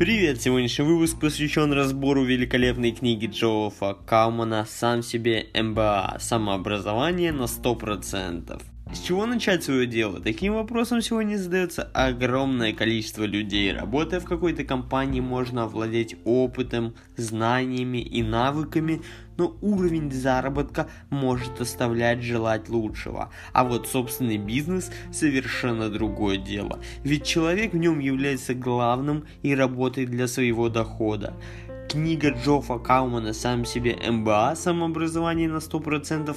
Привет! Сегодняшний выпуск посвящен разбору великолепной книги Джоуфа Каумана «Сам себе МБА. Самообразование на 100%». С чего начать свое дело? Таким вопросом сегодня задается огромное количество людей. Работая в какой-то компании, можно овладеть опытом, знаниями и навыками, но уровень заработка может оставлять желать лучшего. А вот собственный бизнес совершенно другое дело. Ведь человек в нем является главным и работает для своего дохода. Книга Джоффа Каумана «Сам себе МБА. Самообразование на 100%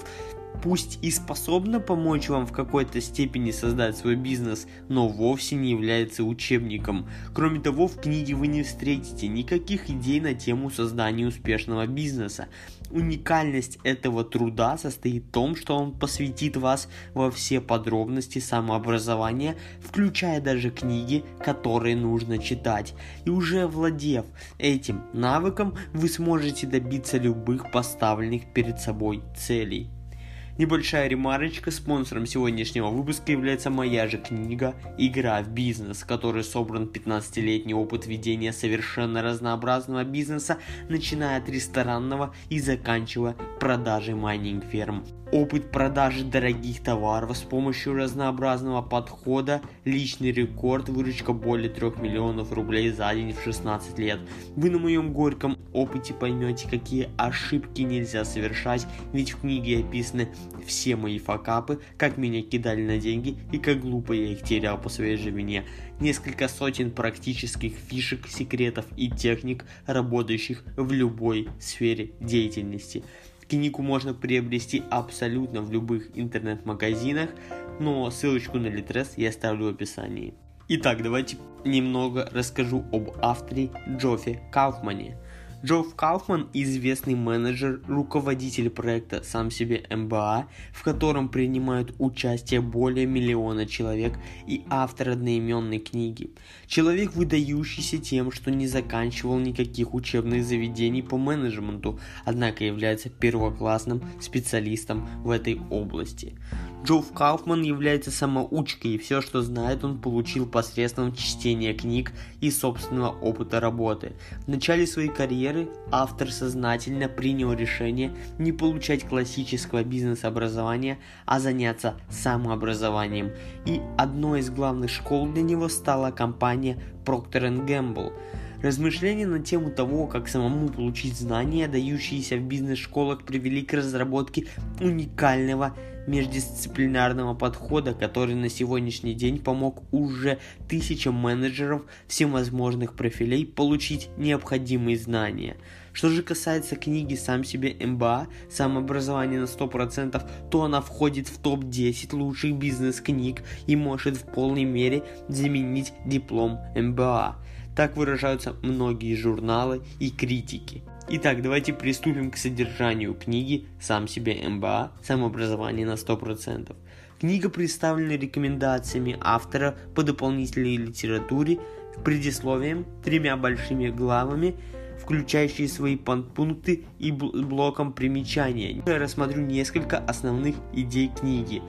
пусть и способна помочь вам в какой-то степени создать свой бизнес, но вовсе не является учебником. Кроме того, в книге вы не встретите никаких идей на тему создания успешного бизнеса. Уникальность этого труда состоит в том, что он посвятит вас во все подробности самообразования, включая даже книги, которые нужно читать. И уже овладев этим навыком, вы сможете добиться любых поставленных перед собой целей. Небольшая ремарочка, спонсором сегодняшнего выпуска является моя же книга «Игра в бизнес», в которой собран 15-летний опыт ведения совершенно разнообразного бизнеса, начиная от ресторанного и заканчивая продажей майнинг-ферм опыт продажи дорогих товаров с помощью разнообразного подхода, личный рекорд, выручка более 3 миллионов рублей за день в 16 лет. Вы на моем горьком опыте поймете, какие ошибки нельзя совершать, ведь в книге описаны все мои факапы, как меня кидали на деньги и как глупо я их терял по своей же вине. Несколько сотен практических фишек, секретов и техник, работающих в любой сфере деятельности. Книгу можно приобрести абсолютно в любых интернет-магазинах, но ссылочку на Литрес я оставлю в описании. Итак, давайте немного расскажу об авторе Джоффе Кауфмане. Джофф Кауфман – известный менеджер, руководитель проекта «Сам себе МБА», в котором принимают участие более миллиона человек и автор одноименной книги. Человек, выдающийся тем, что не заканчивал никаких учебных заведений по менеджменту, однако является первоклассным специалистом в этой области. Джофф Кауфман является самоучкой, и все, что знает, он получил посредством чтения книг и собственного опыта работы. В начале своей карьеры автор сознательно принял решение не получать классического бизнес-образования, а заняться самообразованием. И одной из главных школ для него стала компания Procter Gamble – Размышления на тему того, как самому получить знания, дающиеся в бизнес-школах, привели к разработке уникального междисциплинарного подхода, который на сегодняшний день помог уже тысячам менеджеров всевозможных профилей получить необходимые знания. Что же касается книги «Сам себе МБА. Самообразование на 100%», то она входит в топ-10 лучших бизнес-книг и может в полной мере заменить диплом МБА. Так выражаются многие журналы и критики. Итак, давайте приступим к содержанию книги «Сам себе МБА. Самообразование на 100%». Книга представлена рекомендациями автора по дополнительной литературе, предисловием, тремя большими главами, включающие свои подпункты и блоком примечания. Я рассмотрю несколько основных идей книги.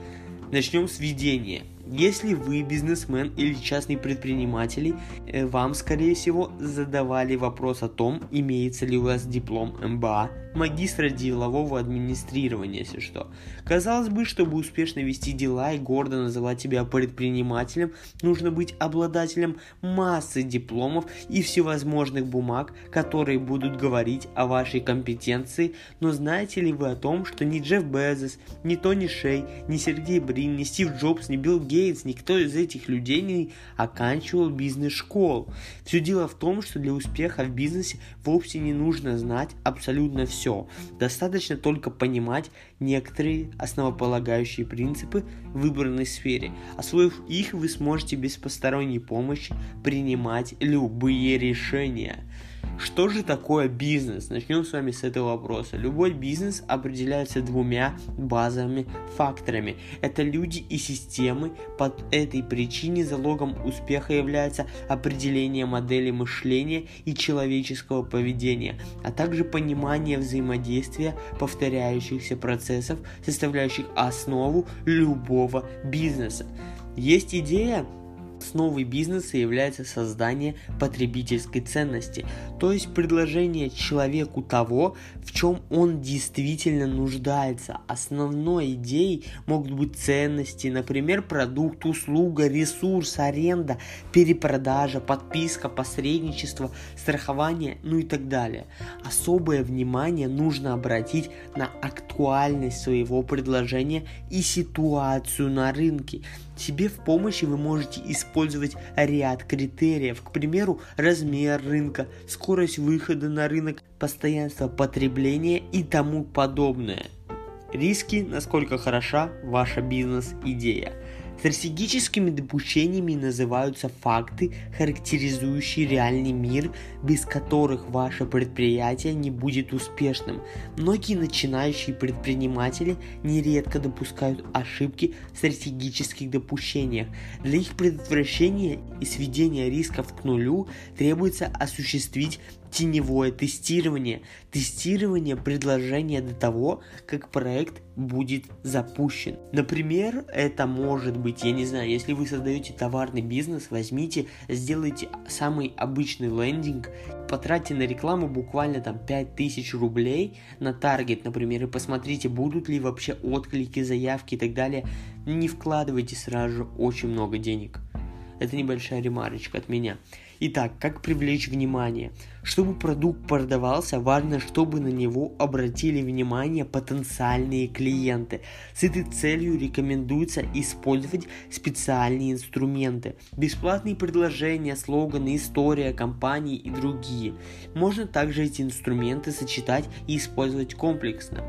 Начнем с введения – если вы бизнесмен или частный предприниматель, э, вам, скорее всего, задавали вопрос о том, имеется ли у вас диплом МБА, магистра делового администрирования, если что. Казалось бы, чтобы успешно вести дела и гордо называть себя предпринимателем, нужно быть обладателем массы дипломов и всевозможных бумаг, которые будут говорить о вашей компетенции, но знаете ли вы о том, что ни Джефф Безос, ни Тони Шей, ни Сергей Брин, ни Стив Джобс, ни Билл Гейтс, никто из этих людей не оканчивал бизнес-школ. Все дело в том, что для успеха в бизнесе вовсе не нужно знать абсолютно все. Достаточно только понимать некоторые основополагающие принципы в выбранной сфере. Освоив их, вы сможете без посторонней помощи принимать любые решения. Что же такое бизнес? Начнем с вами с этого вопроса. Любой бизнес определяется двумя базовыми факторами. Это люди и системы. Под этой причине залогом успеха является определение модели мышления и человеческого поведения, а также понимание взаимодействия повторяющихся процессов, составляющих основу любого бизнеса. Есть идея Основой бизнеса является создание потребительской ценности, то есть предложение человеку того, в чем он действительно нуждается. Основной идеей могут быть ценности, например, продукт, услуга, ресурс, аренда, перепродажа, подписка, посредничество, страхование, ну и так далее. Особое внимание нужно обратить на актуальность своего предложения и ситуацию на рынке. Себе в помощи вы можете использовать ряд критериев, к примеру, размер рынка, скорость выхода на рынок, постоянство потребления и тому подобное. Риски, насколько хороша ваша бизнес-идея. Стратегическими допущениями называются факты, характеризующие реальный мир, без которых ваше предприятие не будет успешным. Многие начинающие предприниматели нередко допускают ошибки в стратегических допущениях. Для их предотвращения и сведения рисков к нулю требуется осуществить теневое тестирование. Тестирование предложения до того, как проект будет запущен. Например, это может быть, я не знаю, если вы создаете товарный бизнес, возьмите, сделайте самый обычный лендинг, потратьте на рекламу буквально там 5000 рублей на таргет, например, и посмотрите, будут ли вообще отклики, заявки и так далее. Не вкладывайте сразу же очень много денег. Это небольшая ремарочка от меня. Итак, как привлечь внимание? Чтобы продукт продавался, важно, чтобы на него обратили внимание потенциальные клиенты. С этой целью рекомендуется использовать специальные инструменты. Бесплатные предложения, слоганы, история компании и другие. Можно также эти инструменты сочетать и использовать комплексно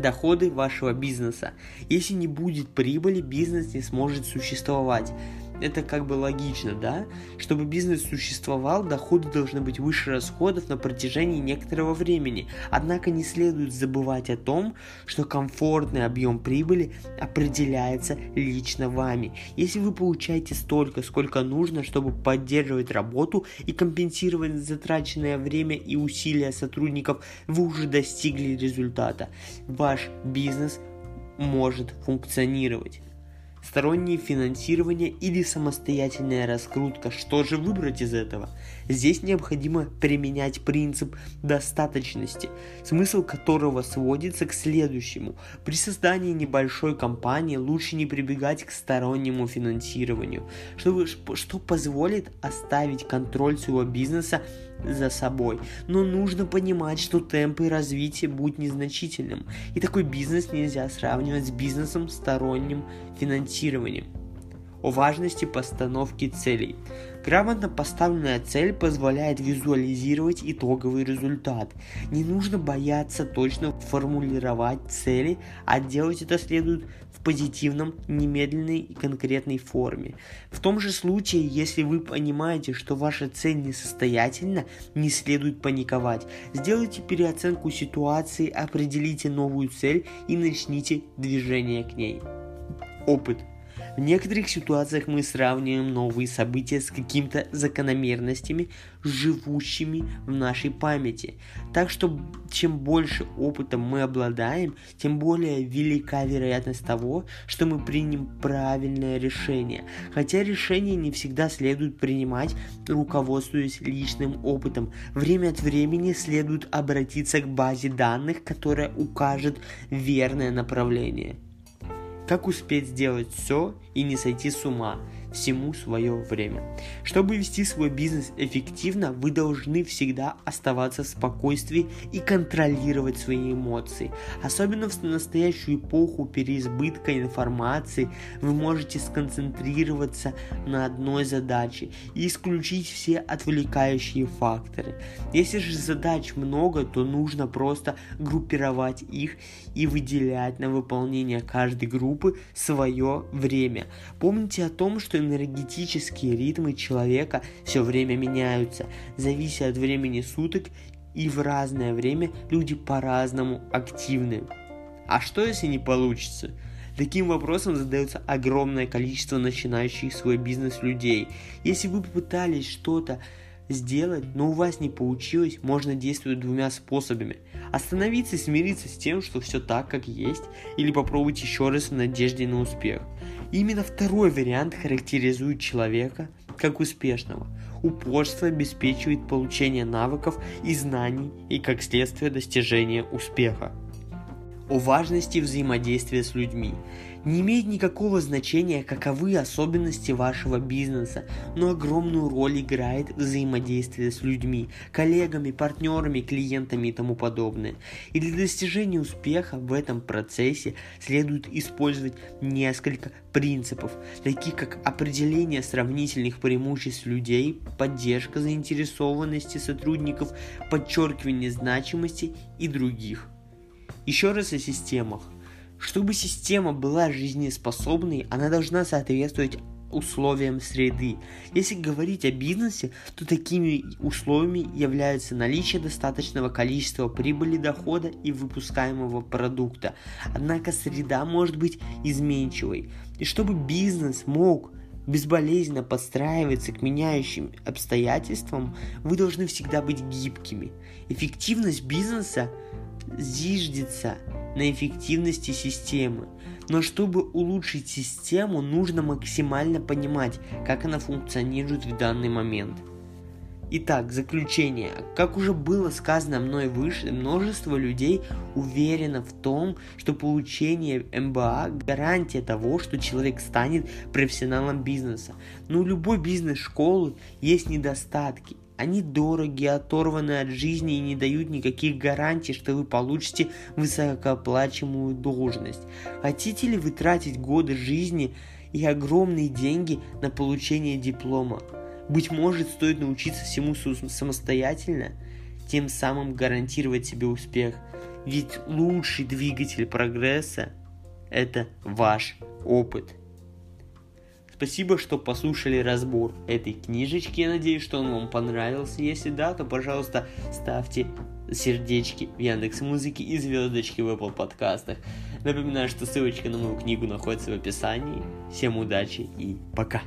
доходы вашего бизнеса. Если не будет прибыли, бизнес не сможет существовать это как бы логично, да? Чтобы бизнес существовал, доходы должны быть выше расходов на протяжении некоторого времени. Однако не следует забывать о том, что комфортный объем прибыли определяется лично вами. Если вы получаете столько, сколько нужно, чтобы поддерживать работу и компенсировать затраченное время и усилия сотрудников, вы уже достигли результата. Ваш бизнес может функционировать стороннее финансирование или самостоятельная раскрутка. Что же выбрать из этого? Здесь необходимо применять принцип достаточности, смысл которого сводится к следующему. При создании небольшой компании лучше не прибегать к стороннему финансированию, чтобы, что позволит оставить контроль своего бизнеса за собой. Но нужно понимать, что темпы развития будут незначительным. И такой бизнес нельзя сравнивать с бизнесом сторонним финансированием. О важности постановки целей. Грамотно поставленная цель позволяет визуализировать итоговый результат. Не нужно бояться точно формулировать цели, а делать это следует в позитивном, немедленной и конкретной форме. В том же случае, если вы понимаете, что ваша цель несостоятельна, не следует паниковать. Сделайте переоценку ситуации, определите новую цель и начните движение к ней. Опыт – в некоторых ситуациях мы сравниваем новые события с какими-то закономерностями, живущими в нашей памяти. Так что чем больше опыта мы обладаем, тем более велика вероятность того, что мы примем правильное решение. Хотя решение не всегда следует принимать, руководствуясь личным опытом. Время от времени следует обратиться к базе данных, которая укажет верное направление. Как успеть сделать все и не сойти с ума? Всему свое время. Чтобы вести свой бизнес эффективно, вы должны всегда оставаться в спокойствии и контролировать свои эмоции. Особенно в настоящую эпоху переизбытка информации вы можете сконцентрироваться на одной задаче и исключить все отвлекающие факторы. Если же задач много, то нужно просто группировать их и выделять на выполнение каждой группы свое время. Помните о том, что энергетические ритмы человека все время меняются, завися от времени суток, и в разное время люди по-разному активны. А что если не получится? Таким вопросом задается огромное количество начинающих свой бизнес людей. Если вы попытались что-то сделать, но у вас не получилось, можно действовать двумя способами. Остановиться и смириться с тем, что все так, как есть, или попробовать еще раз в надежде на успех. Именно второй вариант характеризует человека как успешного. Упорство обеспечивает получение навыков и знаний и как следствие достижения успеха. О важности взаимодействия с людьми. Не имеет никакого значения, каковы особенности вашего бизнеса, но огромную роль играет взаимодействие с людьми, коллегами, партнерами, клиентами и тому подобное. И для достижения успеха в этом процессе следует использовать несколько принципов, таких как определение сравнительных преимуществ людей, поддержка заинтересованности сотрудников, подчеркивание значимости и других. Еще раз о системах. Чтобы система была жизнеспособной, она должна соответствовать условиям среды. Если говорить о бизнесе, то такими условиями являются наличие достаточного количества прибыли, дохода и выпускаемого продукта. Однако среда может быть изменчивой. И чтобы бизнес мог безболезненно подстраиваться к меняющим обстоятельствам, вы должны всегда быть гибкими. Эффективность бизнеса зиждется на эффективности системы. Но чтобы улучшить систему, нужно максимально понимать, как она функционирует в данный момент. Итак, заключение. Как уже было сказано мной выше, множество людей уверено в том, что получение МБА – гарантия того, что человек станет профессионалом бизнеса. Но у любой бизнес-школы есть недостатки. Они дороги, оторваны от жизни и не дают никаких гарантий, что вы получите высокооплачиваемую должность. Хотите ли вы тратить годы жизни и огромные деньги на получение диплома? Быть может, стоит научиться всему самостоятельно, тем самым гарантировать себе успех. Ведь лучший двигатель прогресса – это ваш опыт – Спасибо, что послушали разбор этой книжечки. Я надеюсь, что он вам понравился. Если да, то, пожалуйста, ставьте сердечки в Яндекс Музыке и звездочки в Apple подкастах. Напоминаю, что ссылочка на мою книгу находится в описании. Всем удачи и пока!